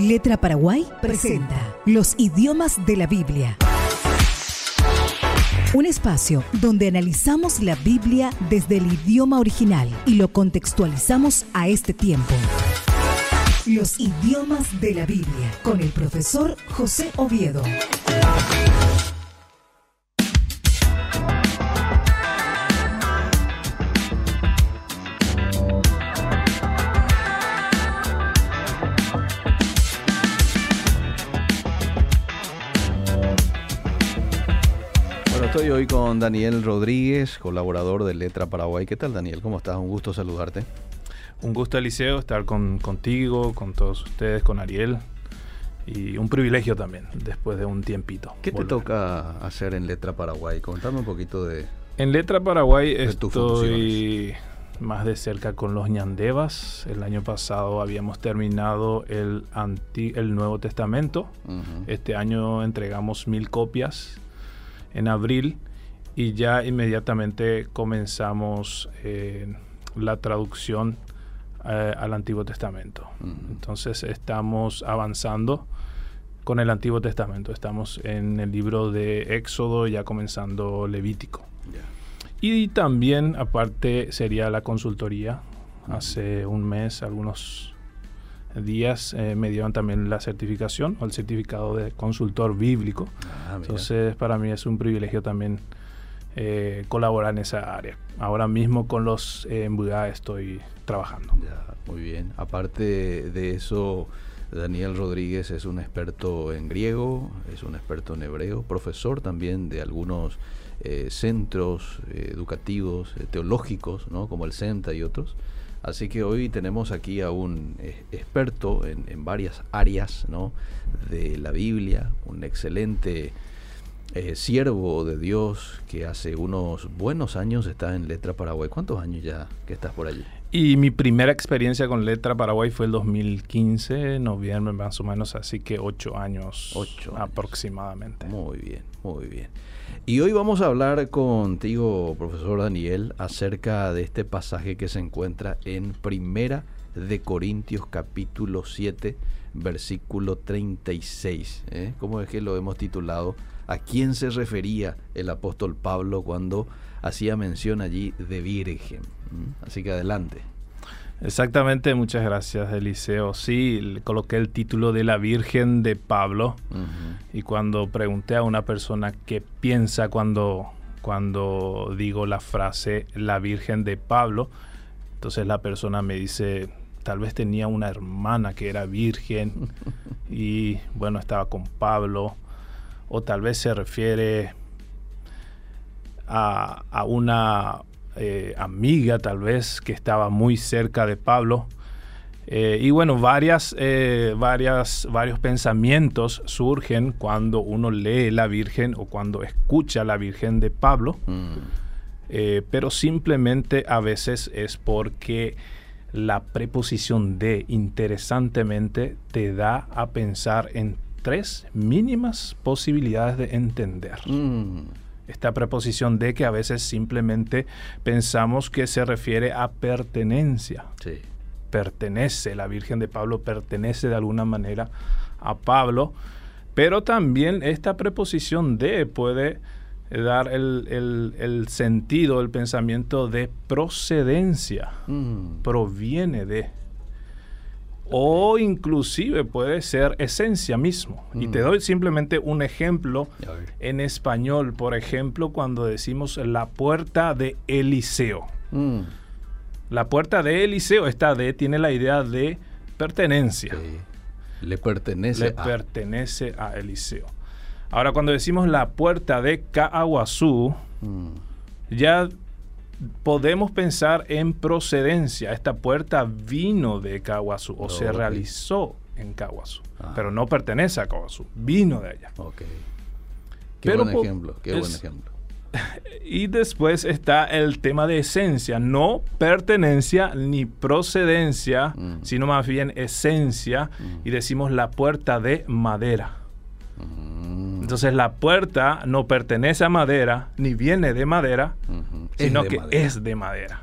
Letra Paraguay presenta Los idiomas de la Biblia. Un espacio donde analizamos la Biblia desde el idioma original y lo contextualizamos a este tiempo. Los idiomas de la Biblia con el profesor José Oviedo. Hoy con Daniel Rodríguez, colaborador de Letra Paraguay. ¿Qué tal, Daniel? ¿Cómo estás? Un gusto saludarte. Un gusto, Eliseo, estar con, contigo, con todos ustedes, con Ariel. Y un privilegio también, después de un tiempito. ¿Qué te volver. toca hacer en Letra Paraguay? Contame un poquito de... En Letra Paraguay de estoy más de cerca con los ñandevas. El año pasado habíamos terminado el, anti- el Nuevo Testamento. Ujú. Este año entregamos mil copias en abril y ya inmediatamente comenzamos eh, la traducción eh, al Antiguo Testamento. Entonces estamos avanzando con el Antiguo Testamento. Estamos en el libro de Éxodo, ya comenzando Levítico. Y también, aparte, sería la consultoría. Hace un mes, algunos días, eh, me dieron también la certificación o el certificado de consultor bíblico. Ah. Entonces, para mí es un privilegio también eh, colaborar en esa área. Ahora mismo con los eh, en Buda estoy trabajando. Ya, muy bien. Aparte de eso, Daniel Rodríguez es un experto en griego, es un experto en hebreo, profesor también de algunos eh, centros educativos, teológicos, ¿no? como el CENTA y otros. Así que hoy tenemos aquí a un eh, experto en, en varias áreas ¿no? de la Biblia, un excelente eh, siervo de Dios que hace unos buenos años está en Letra Paraguay. ¿Cuántos años ya que estás por allí? Y mi primera experiencia con Letra Paraguay fue el 2015, noviembre más o menos, así que ocho años, Ocho años. aproximadamente. Muy bien, muy bien. Y hoy vamos a hablar contigo, profesor Daniel, acerca de este pasaje que se encuentra en Primera de Corintios capítulo 7, versículo 36. ¿eh? ¿Cómo es que lo hemos titulado? ¿A quién se refería el apóstol Pablo cuando hacía mención allí de virgen? ¿Mm? Así que adelante. Exactamente, muchas gracias Eliseo. Sí, le coloqué el título de la Virgen de Pablo. Y cuando pregunté a una persona qué piensa cuando, cuando digo la frase la Virgen de Pablo, entonces la persona me dice, tal vez tenía una hermana que era virgen y bueno, estaba con Pablo, o tal vez se refiere a, a una eh, amiga tal vez que estaba muy cerca de Pablo. Eh, y bueno, varias, eh, varias, varios pensamientos surgen cuando uno lee la Virgen o cuando escucha la Virgen de Pablo, Mm. pero simplemente a veces es porque la preposición de interesantemente te da a pensar en tres mínimas posibilidades de entender Mm. Esta preposición de que a veces simplemente pensamos que se refiere a pertenencia. Sí. Pertenece, la Virgen de Pablo pertenece de alguna manera a Pablo, pero también esta preposición de puede dar el, el- el sentido, el pensamiento de procedencia, Mm. proviene de. O inclusive puede ser esencia mismo. Y te Mm. doy simplemente un ejemplo en español, por ejemplo, cuando decimos la puerta de Eliseo. Mm. La puerta de Eliseo, esta de tiene la idea de pertenencia. Sí. Le pertenece Le a... pertenece a Eliseo. Ahora, cuando decimos la puerta de Caaguazú, Mm. ya podemos pensar en procedencia. Esta puerta vino de Caaguazú o Oh, se realizó en Caaguazú, Ah. pero no pertenece a Caaguazú, vino de allá. Ok. Qué Pero buen ejemplo, qué es- buen ejemplo. Y después está el tema de esencia, no pertenencia ni procedencia, Mm. sino más bien esencia, Mm. y decimos la puerta de madera. Mm. Entonces la puerta no pertenece a madera, ni viene de madera, sino de que madera. es de madera.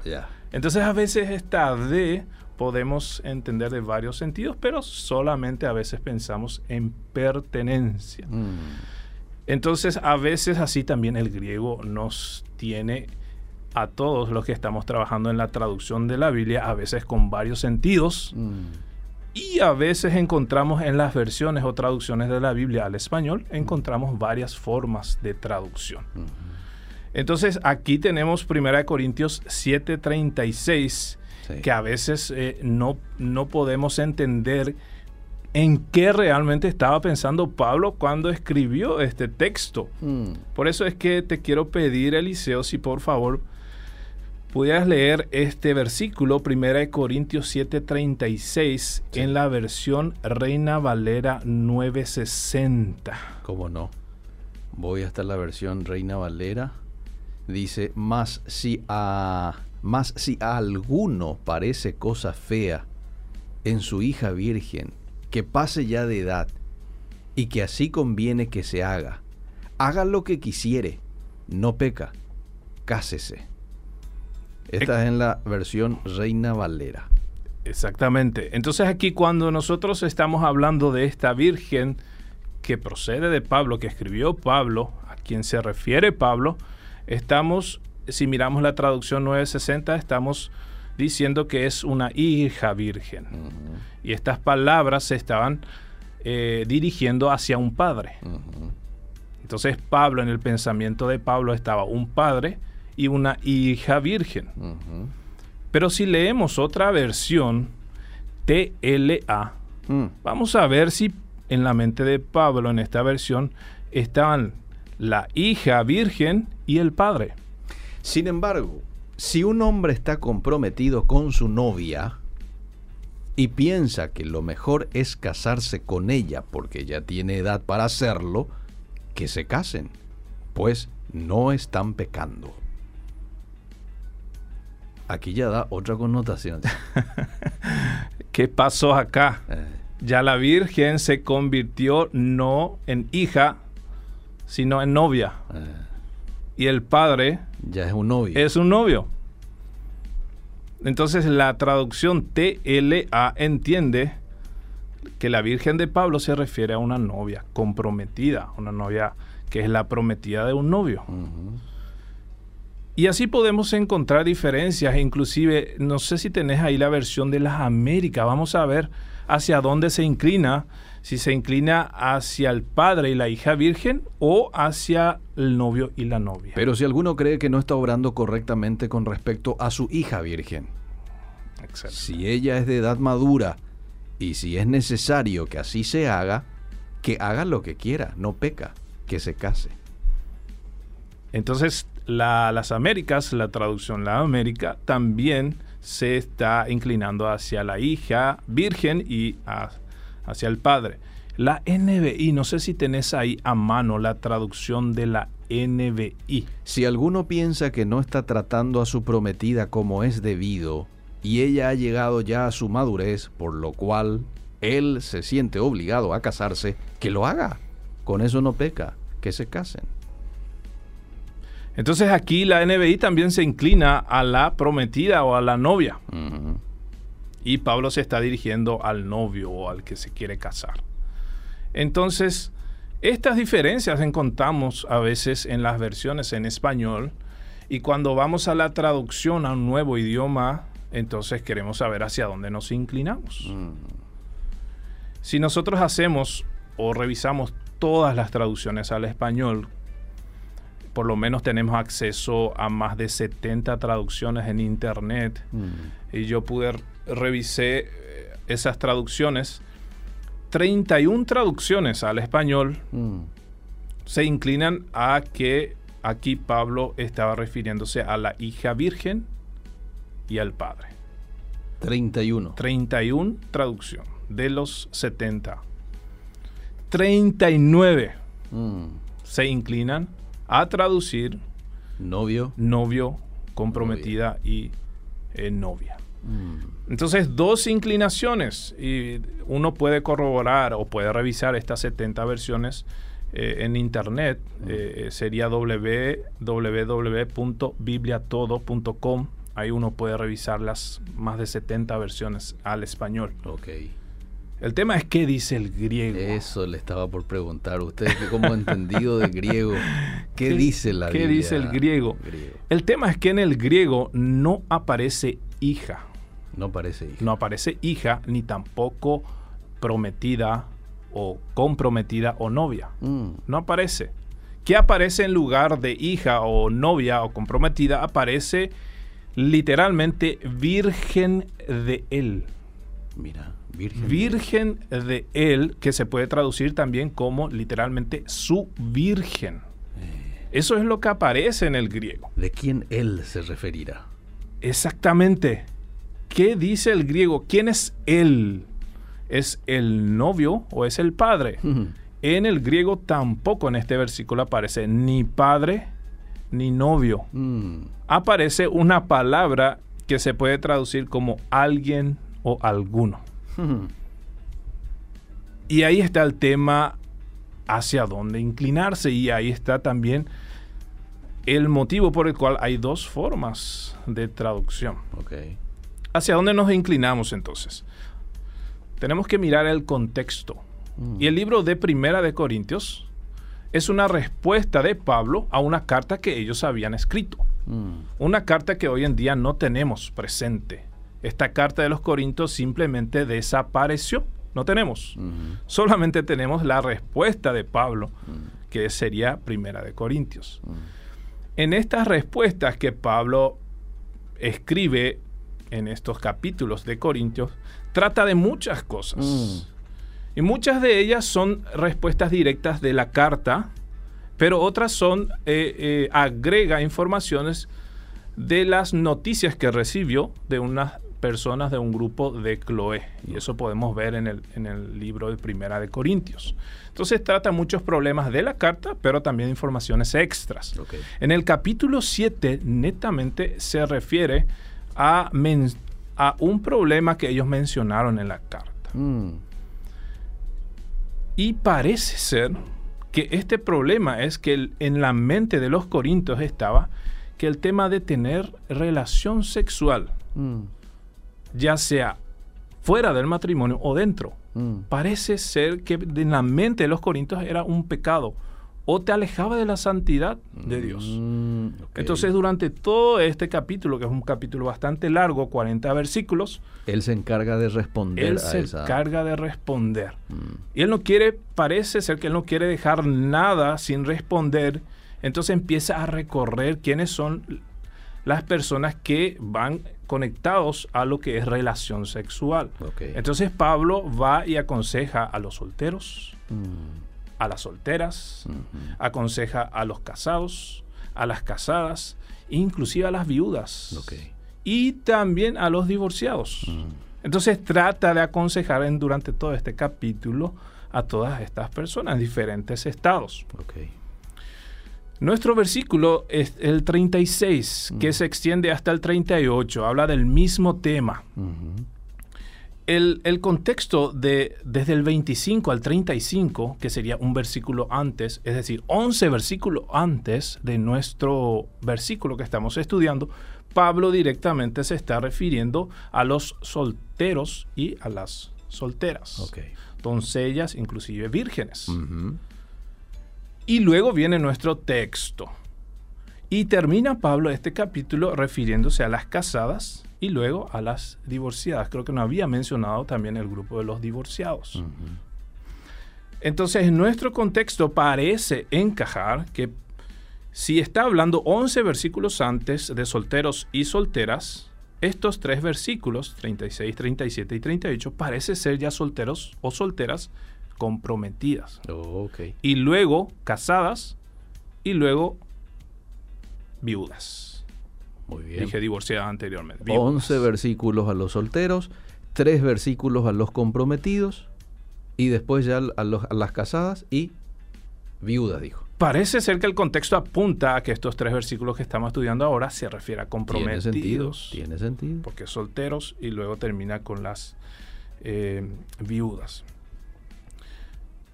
Entonces a veces esta de podemos entender de varios sentidos, pero solamente a veces pensamos en pertenencia. Mm. Entonces, a veces así también el griego nos tiene a todos los que estamos trabajando en la traducción de la Biblia, a veces con varios sentidos, Mm. Y a veces encontramos en las versiones o traducciones de la Biblia al español, encontramos varias formas de traducción. Entonces, aquí tenemos 1 Corintios 7:36, Sí. que a veces eh, no, no podemos entender en qué realmente estaba pensando Pablo cuando escribió este texto. Mm. Por eso es que te quiero pedir, Eliseo, si por favor pudieras leer este versículo, 1 Corintios 7:36, Sí. en la versión Reina Valera 960. ¿Cómo no? Voy hasta la versión Reina Valera. Dice, más si a, más si a alguno parece cosa fea en su hija virgen, que pase ya de edad, y que así conviene que se haga, haga lo que quisiere, no peca, cásese. Esta es en la versión Reina Valera. Exactamente. Entonces aquí cuando nosotros estamos hablando de esta virgen que procede de Pablo, que escribió Pablo, a quien se refiere Pablo, estamos, si miramos la traducción 960, estamos diciendo que es una hija virgen. Y estas palabras se estaban eh, dirigiendo hacia un padre. Entonces Pablo, en el pensamiento de Pablo, estaba un padre y una hija virgen. Pero si leemos otra versión, TLA, Mm. vamos a ver si en la mente de Pablo, en esta versión, estaban la hija virgen y el padre. Sin embargo, si un hombre está comprometido con su novia y piensa que lo mejor es casarse con ella porque ya tiene edad para hacerlo, que se casen, pues no están pecando. Aquí ya da otra connotación. ¿Qué pasó acá? Eh, Ya la virgen se convirtió no en hija, sino en novia. eh, Y el padre ya es un novio. es un novio. Entonces la traducción TLA entiende que la Virgen de Pablo se refiere a una novia comprometida, una novia que es la prometida de un novio. Y así podemos encontrar diferencias, inclusive, no sé si tenés ahí la versión de las Américas, vamos a ver hacia dónde se inclina, si se inclina hacia el padre y la hija virgen o hacia el novio y la novia. Pero si alguno cree que no está obrando correctamente con respecto a su hija virgen, Exacto. Si ella es de edad madura y si es necesario que así se haga, que haga lo que quiera, no peca, que se case. Entonces, la- las Américas, la traducción La América, también se está inclinando hacia la hija virgen y hacia el padre. La NBI, no sé si tenés ahí a mano la traducción de la NBI. Si alguno piensa que no está tratando a su prometida como es debido, y ella ha llegado ya a su madurez, por lo cual él se siente obligado a casarse, que lo haga. Con eso no peca, que se casen. Entonces aquí la NBI también se inclina a la prometida o a la novia. Y Pablo se está dirigiendo al novio o al que se quiere casar. Entonces, estas diferencias encontramos a veces en las versiones en español y cuando vamos a la traducción a un nuevo idioma, entonces queremos saber hacia dónde nos inclinamos. Mm. Si nosotros hacemos o revisamos todas las traducciones al español, por lo menos tenemos acceso a más de 70 traducciones en internet Mm. y yo pude revisé eh, esas traducciones. 31 traducciones al español Mm. se inclinan a que aquí Pablo estaba refiriéndose a la hija virgen y al padre. 31. 31 traducción de los 70. 39 Mm. se inclinan a traducir Novio. novio, comprometida y eh, novia. Mm. Entonces, dos inclinaciones y uno puede corroborar o puede revisar estas 70 versiones eh, en internet. Eh, sería www.bibliatodo.com. Ahí uno puede revisar las más de 70 versiones al español. Ok. El tema es qué dice el griego. Eso le estaba por preguntar. Usted como entendido de griego, ¿qué, dice la ¿Qué dice el griego? El tema es que en el griego no aparece hija. No aparece hija. No aparece hija ni tampoco prometida o comprometida o novia. Mm. No aparece. ¿Qué aparece en lugar de hija o novia o comprometida? Aparece literalmente virgen de él. Mira, virgen. Virgen de él, que se puede traducir también como literalmente su virgen. Eh. Eso es lo que aparece en el griego. ¿De quién él se referirá? Exactamente. ¿Qué dice el griego? ¿Quién es él? ¿Es el novio o es el padre? En el griego tampoco en este versículo aparece ni padre ni novio. Mm. Aparece una palabra que se puede traducir como alguien o alguno. Y ahí está el tema hacia dónde inclinarse y ahí está también el motivo por el cual hay dos formas de traducción. ¿Hacia dónde nos inclinamos entonces? Tenemos que mirar el contexto. Mm. Y el libro de Primera de Corintios es una respuesta de Pablo a una carta que ellos habían escrito. Mm. Una carta que hoy en día no tenemos presente. Esta carta de los Corintios simplemente desapareció. No tenemos. Solamente tenemos la respuesta de Pablo, que sería Primera de Corintios. En estas respuestas que Pablo escribe en estos capítulos de Corintios, trata de muchas cosas. Mm. Y muchas de ellas son respuestas directas de la carta, pero otras son, eh, eh, agrega informaciones de las noticias que recibió de unas personas de un grupo de Cloé. Y eso podemos ver en el, en el libro de Primera de Corintios. Entonces trata muchos problemas de la carta, pero también informaciones extras. En el capítulo 7 netamente se refiere a, men- a un problema que ellos mencionaron en la carta. Mm. Y parece ser que este problema es que el- en la mente de los corintios estaba que el tema de tener relación sexual, Mm. Ya sea fuera del matrimonio o dentro, Mm. parece ser que en la mente de los corintios era un pecado o te alejaba de la santidad de Dios. Mm, ok. Entonces, durante todo este capítulo, que es un capítulo bastante largo, 40 versículos, él se encarga de responder él a se esa. encarga de responder. Mm. Y él no quiere, parece ser que él no quiere dejar nada sin responder. Entonces empieza a recorrer quiénes son las personas que van conectados a lo que es relación sexual. Entonces Pablo va y aconseja a los solteros, Mm. a las solteras, aconseja a los casados, a las casadas, inclusive a las viudas. Ok. Y también a los divorciados. Mm. Entonces trata de aconsejar en, durante todo este capítulo a todas estas personas en diferentes estados. Nuestro versículo es el 36, que se extiende hasta el 38, habla del mismo tema. El, el contexto de desde el 25 al 35, que sería un versículo antes, es decir, 11 versículos antes de nuestro versículo que estamos estudiando, Pablo directamente se está refiriendo a los solteros y a las solteras, Ok. doncellas, inclusive vírgenes. Y luego viene nuestro texto. Y termina Pablo este capítulo refiriéndose a las casadas y luego a las divorciadas. Creo que no había mencionado también el grupo de los divorciados. Entonces, en nuestro contexto parece encajar que si está hablando 11 versículos antes de solteros y solteras, estos tres versículos, 36, 37 y 38, parece ser ya solteros o solteras comprometidas. Oh, ok. Y luego casadas y luego viudas. Muy bien. Dije divorciadas anteriormente. viudas. 11 versículos a los solteros, 3 versículos a los comprometidos y después ya a, los- a las casadas y viudas, dijo. Parece ser que el contexto apunta a que estos tres versículos que estamos estudiando ahora se refiere a Tiene sentido. comprometidos. Tiene sentido. Porque solteros y luego termina con las eh, viudas.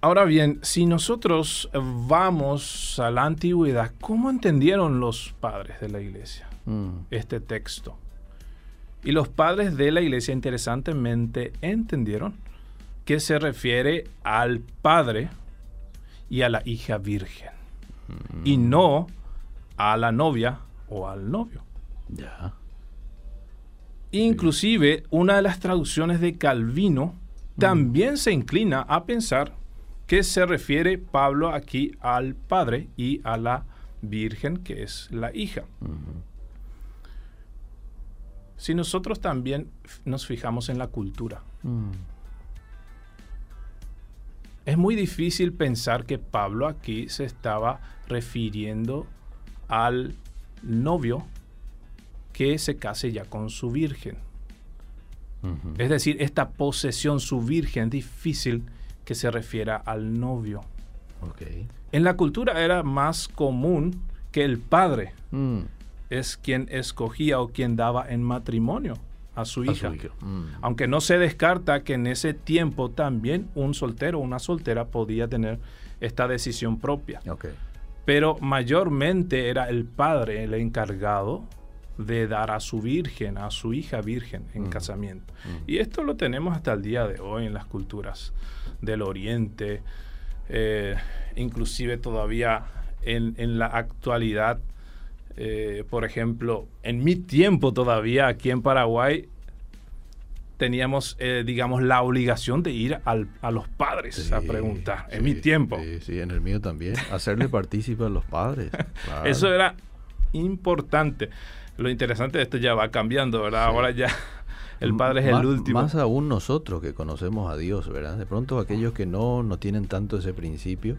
Ahora bien, si nosotros vamos a la antigüedad, ¿cómo entendieron los padres de la iglesia Mm, este texto? Y los padres de la iglesia interesantemente entendieron que se refiere al padre y a la hija virgen. Y Mm. no a la novia o al novio. Ya. Inclusive, una de las traducciones de Calvino también se inclina a pensar que se refiere Pablo aquí al padre y a la virgen, que es la hija. Si nosotros también nos fijamos en la cultura, Mm. es muy difícil pensar que Pablo aquí se estaba refiriendo al novio que se case ya con su virgen. Es decir, esta posesión, su virgen, difícil que se refiera al novio. Ok. En la cultura era más común que el padre Mm. es quien escogía o quien daba en matrimonio a su A hija. su hija. Mm. Aunque no se descarta que en ese tiempo también un soltero o una soltera podía tener esta decisión propia. Ok. Pero mayormente era el padre el encargado de dar a su virgen, a su hija virgen en casamiento. Y esto lo tenemos hasta el día de hoy en las culturas del Oriente, eh, inclusive todavía en, en la actualidad. eh, por ejemplo, en mi tiempo todavía aquí en Paraguay teníamos, eh, digamos, la obligación de ir al- a los padres a preguntar. En sí, mi tiempo. Sí, sí, en el mío también. Hacerle partícipe a los padres. claro. Eso era importante. Lo interesante de esto ya va cambiando, ¿verdad? Sí. Ahora ya el padre es el último. Más aún nosotros que conocemos a Dios, ¿verdad? De pronto aquellos que no, no tienen tanto ese principio,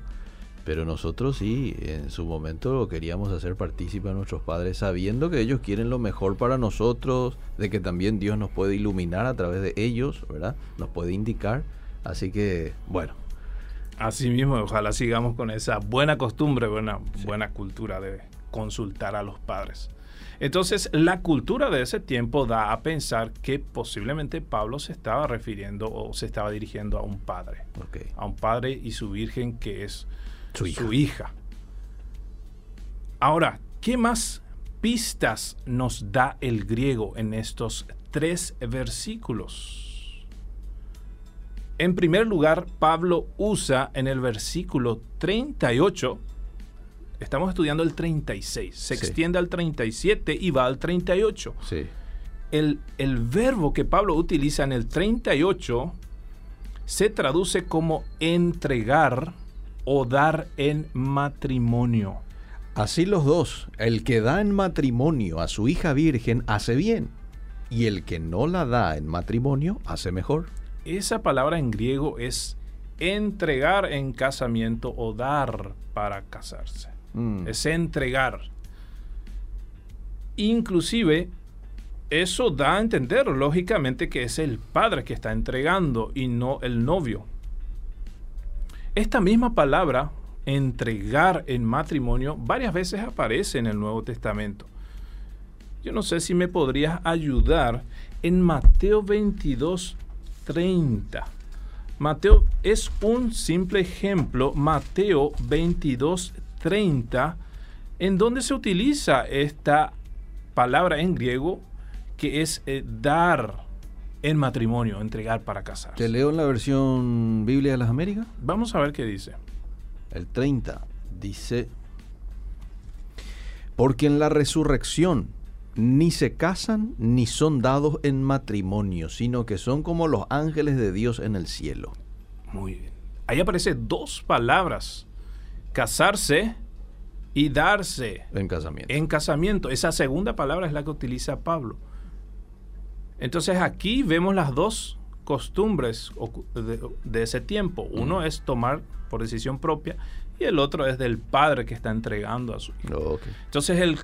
pero nosotros sí, en su momento queríamos hacer partícipe a nuestros padres, sabiendo que ellos quieren lo mejor para nosotros, de que también Dios nos puede iluminar a través de ellos, ¿verdad? Nos puede indicar. Así que, bueno, Así mismo, ojalá sigamos con esa buena costumbre, buena, buena cultura de consultar a los padres. Entonces, la cultura de ese tiempo da a pensar que posiblemente Pablo se estaba refiriendo o se estaba dirigiendo a un padre, a un padre y su virgen que es Su hija. su hija. Ahora, ¿qué más pistas nos da el griego en estos tres versículos? En primer lugar, Pablo usa en el versículo 38, estamos estudiando el 36, se Sí. extiende al 37 y va al 38. Sí. El, el verbo que Pablo utiliza en el 38 se traduce como entregar o dar en matrimonio. Así los dos, el que da en matrimonio a su hija virgen hace bien, y el que no la da en matrimonio hace mejor. Esa palabra en griego es entregar en casamiento o dar para casarse. Mm. Es entregar. Inclusive, eso da a entender lógicamente que es el padre que está entregando y no el novio. Esta misma palabra, entregar en matrimonio, varias veces aparece en el Nuevo Testamento. Yo no sé si me podrías ayudar en Mateo 22, 30. Mateo es un simple ejemplo, Mateo 22, 30, en donde se utiliza esta palabra en griego que es eh, dar en matrimonio, entregar para casarse. Te leo en la versión Biblia de las Américas. Vamos a ver qué dice. El 30 dice, porque en la resurrección ni se casan ni son dados en matrimonio, sino que son como los ángeles de Dios en el cielo. Muy bien. Ahí aparece dos palabras, casarse y darse En casamiento. en casamiento. Esa segunda palabra es la que utiliza Pablo. Entonces aquí vemos las dos costumbres de, de ese tiempo. Uno es tomar por decisión propia y el otro es del padre que está entregando a su hijo. Ok. Entonces el,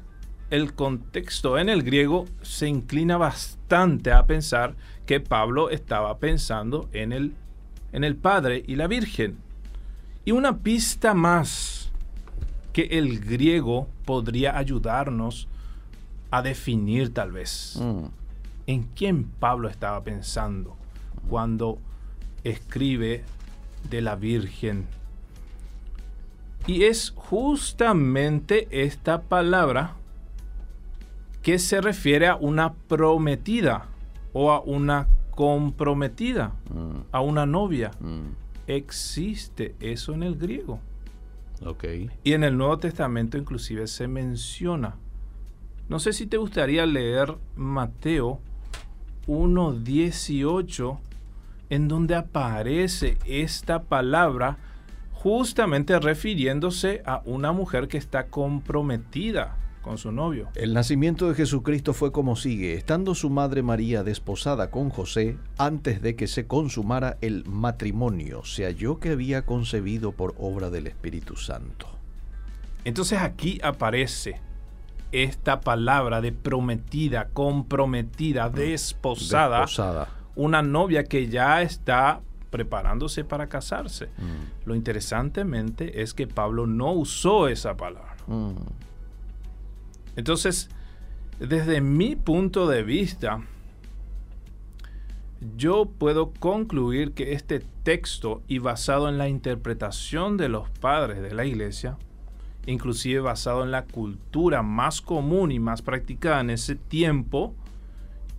el contexto en el griego se inclina bastante a pensar que Pablo estaba pensando en el, en el Padre y la Virgen. Y una pista más que el griego podría ayudarnos a definir tal vez Mm. en quién Pablo estaba pensando cuando escribe de la Virgen. Y es justamente esta palabra que se refiere a una prometida o a una comprometida, Mm, a una novia. mm, Existe eso en el griego. ok. Y en el Nuevo Testamento inclusive se menciona. No sé si te gustaría leer Mateo 1.18, en donde aparece esta palabra justamente refiriéndose a una mujer que está comprometida con su novio. El nacimiento de Jesucristo fue como sigue. Estando su madre María desposada con José, antes de que se consumara el matrimonio, se halló que había concebido por obra del Espíritu Santo. Entonces aquí aparece esta palabra de prometida, comprometida, desposada, Desposada. una novia que ya está preparándose para casarse. Mm, Lo interesantemente es que Pablo no usó esa palabra. mm, Entonces, desde mi punto de vista, yo puedo concluir que este texto, y basado en la interpretación de los padres de la iglesia, inclusive basado en la cultura más común y más practicada en ese tiempo,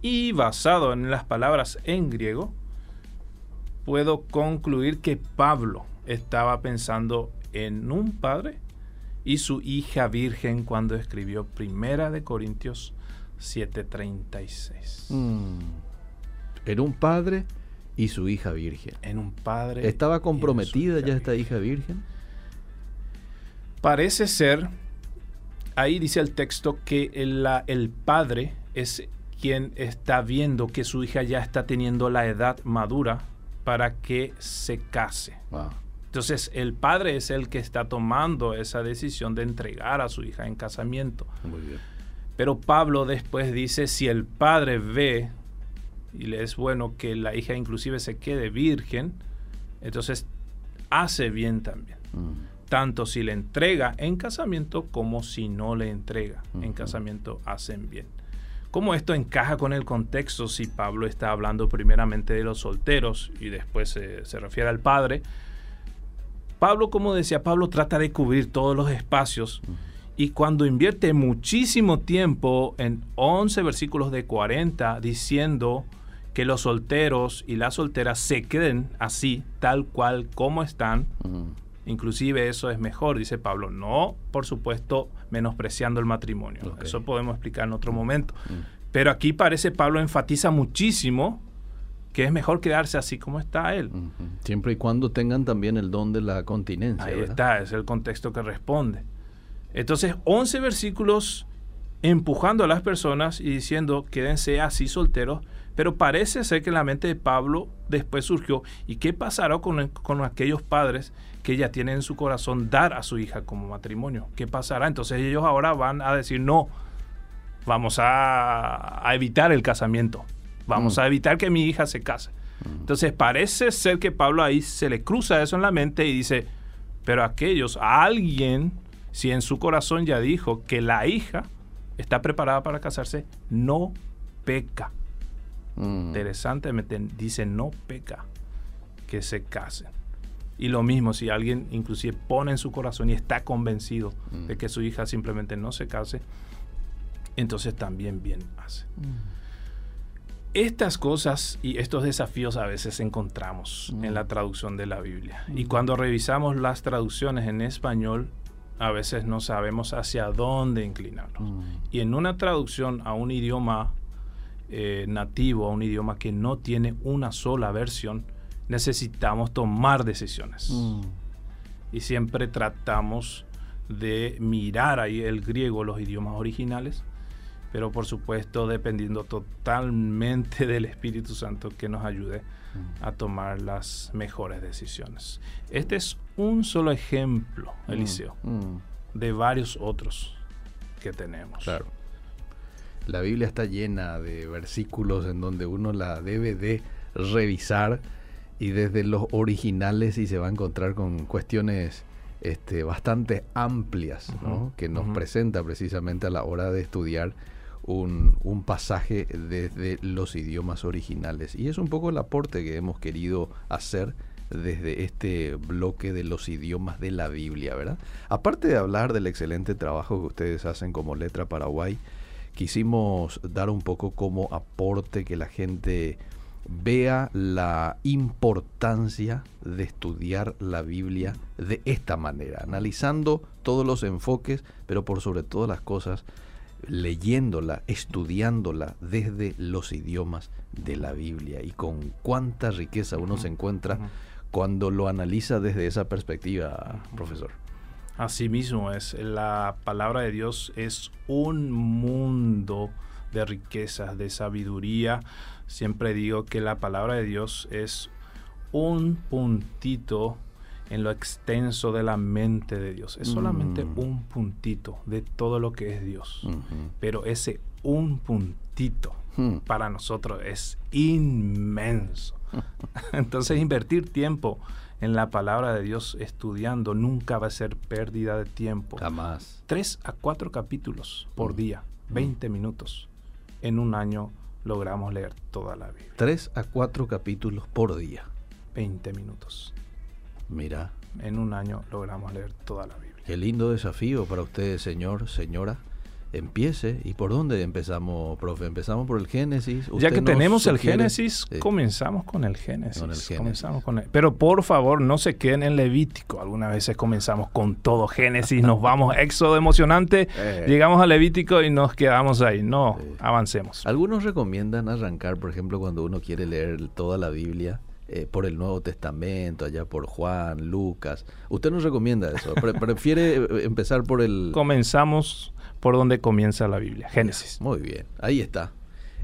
y basado en las palabras en griego, puedo concluir que Pablo estaba pensando en un padre y su hija virgen cuando escribió Primera de Corintios 7:36. mm. Era un padre y su hija virgen. En un padre. ¿Estaba en comprometida ya esta hija virgen? Parece ser, ahí dice el texto que el, la- el padre es quien está viendo que su hija ya está teniendo la edad madura para que se case. Ah, Entonces el padre es el que está tomando esa decisión de entregar a su hija en casamiento. muy bien. Pero Pablo después dice, si el padre ve y le es bueno que la hija inclusive se quede virgen, entonces hace bien también. Mm, Tanto si le entrega en casamiento como si no le entrega en casamiento, hacen bien. ¿Cómo esto encaja con el contexto si Pablo está hablando primeramente de los solteros y después se, se refiere al padre? Pablo, como decía, Pablo trata de cubrir todos los espacios y cuando invierte muchísimo tiempo en 11 versículos de 40 diciendo que los solteros y las solteras se queden así, tal cual como están, inclusive eso es mejor, dice Pablo. No, por supuesto, menospreciando el matrimonio. Eso podemos explicar en otro momento. Pero aquí parece Pablo enfatiza muchísimo que es mejor quedarse así como está él. Siempre y cuando tengan también el don de la continencia. Ahí ¿verdad? está, es el contexto que responde. Entonces, 11 versículos empujando a las personas y diciendo, quédense así solteros, pero parece ser que en la mente de Pablo después surgió, ¿y qué pasará con, con aquellos padres que ya tienen en su corazón dar a su hija como matrimonio? ¿Qué pasará? Entonces ellos ahora van a decir, no, vamos a, a evitar el casamiento, vamos Mm. a evitar que mi hija se case. Entonces parece ser que Pablo ahí se le cruza eso en la mente y dice, pero aquellos, a alguien, si en su corazón ya dijo que la hija está preparada para casarse, no peca. Mm. Interesantemente dice no peca que se casen. Y lo mismo si alguien inclusive pone en su corazón y está convencido Mm. de que su hija simplemente no se case, entonces también bien hace. Estas cosas y estos desafíos a veces encontramos Mm. en la traducción de la Biblia. Y cuando revisamos las traducciones en español, a veces no sabemos hacia dónde inclinarnos. Mm. Y en una traducción a un idioma eh, nativo, a un idioma que no tiene una sola versión, necesitamos tomar decisiones. Mm. Y siempre tratamos de mirar ahí el griego, los idiomas originales, pero por supuesto dependiendo totalmente del Espíritu Santo que nos ayude a tomar las mejores decisiones. Este es un solo ejemplo, Eliseo, Mm. de varios otros que tenemos. Claro. La Biblia está llena de versículos en donde uno la debe de revisar y desde los originales y se va a encontrar con cuestiones este, bastante amplias que nos presenta precisamente a la hora de estudiar un, pasaje desde los idiomas originales. Y es un poco el aporte que hemos querido hacer desde este bloque de los idiomas de la Biblia, ¿verdad? Aparte de hablar del excelente trabajo que ustedes hacen como Letra Paraguay, quisimos dar un poco como aporte que la gente vea la importancia de estudiar la Biblia de esta manera, analizando todos los enfoques, pero por sobre todas las cosas, leyéndola, estudiándola desde los idiomas de la Biblia y con cuánta riqueza uno se encuentra cuando lo analiza desde esa perspectiva, profesor. Así mismo es, la palabra de Dios es un mundo de riquezas, de sabiduría. Siempre digo que la palabra de Dios es un puntito en lo extenso de la mente de Dios. Es solamente mm. un puntito de todo lo que es Dios. Pero ese un puntito hmm. para nosotros es inmenso. Entonces invertir tiempo en la palabra de Dios estudiando nunca va a ser pérdida de tiempo. Jamás. Tres a cuatro capítulos por mm. día, 20 mm. minutos. En un año logramos leer toda la Biblia. Tres a cuatro capítulos por día. 20 minutos. Mira. En un año logramos leer toda la Biblia. Qué lindo desafío para ustedes, señor, señora empiece. ¿Y por dónde empezamos, profe? Empezamos por el Génesis. Ya que tenemos el Génesis, comenzamos con el Génesis. Comenzamos con Pero por favor, no se queden en Levítico. Algunas veces comenzamos con todo Génesis, nos vamos éxodo emocionante, eh. llegamos a Levítico y nos quedamos ahí. No, avancemos. Algunos recomiendan arrancar, por ejemplo, cuando uno quiere leer toda la Biblia. Eh, por el Nuevo Testamento, allá por Juan, Lucas. ¿Usted nos recomienda eso? ¿Prefiere eh, empezar por el...? Comenzamos por donde comienza la Biblia, Génesis. Muy bien, ahí está.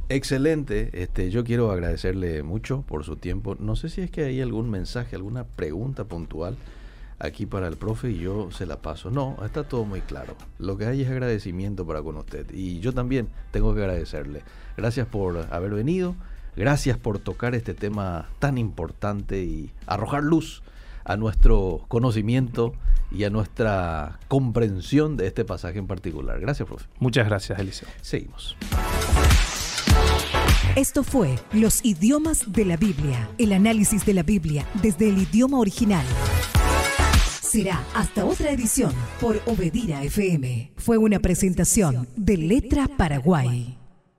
Excelente, este, yo quiero agradecerle mucho por su tiempo. No sé si es que hay algún mensaje, alguna pregunta puntual aquí para el profe y yo se la paso. No, está todo muy claro. Lo que hay es agradecimiento para con usted y yo también tengo que agradecerle. Gracias por haber venido, gracias por tocar este tema tan importante y arrojar luz a nuestro conocimiento y a nuestra comprensión de este pasaje en particular. Gracias, profe. Muchas gracias, Eliseo. Seguimos. Esto fue Los idiomas de la Biblia, el análisis de la Biblia desde el idioma original. Será hasta otra edición por Obedira FM. Fue una presentación de Letra Paraguay.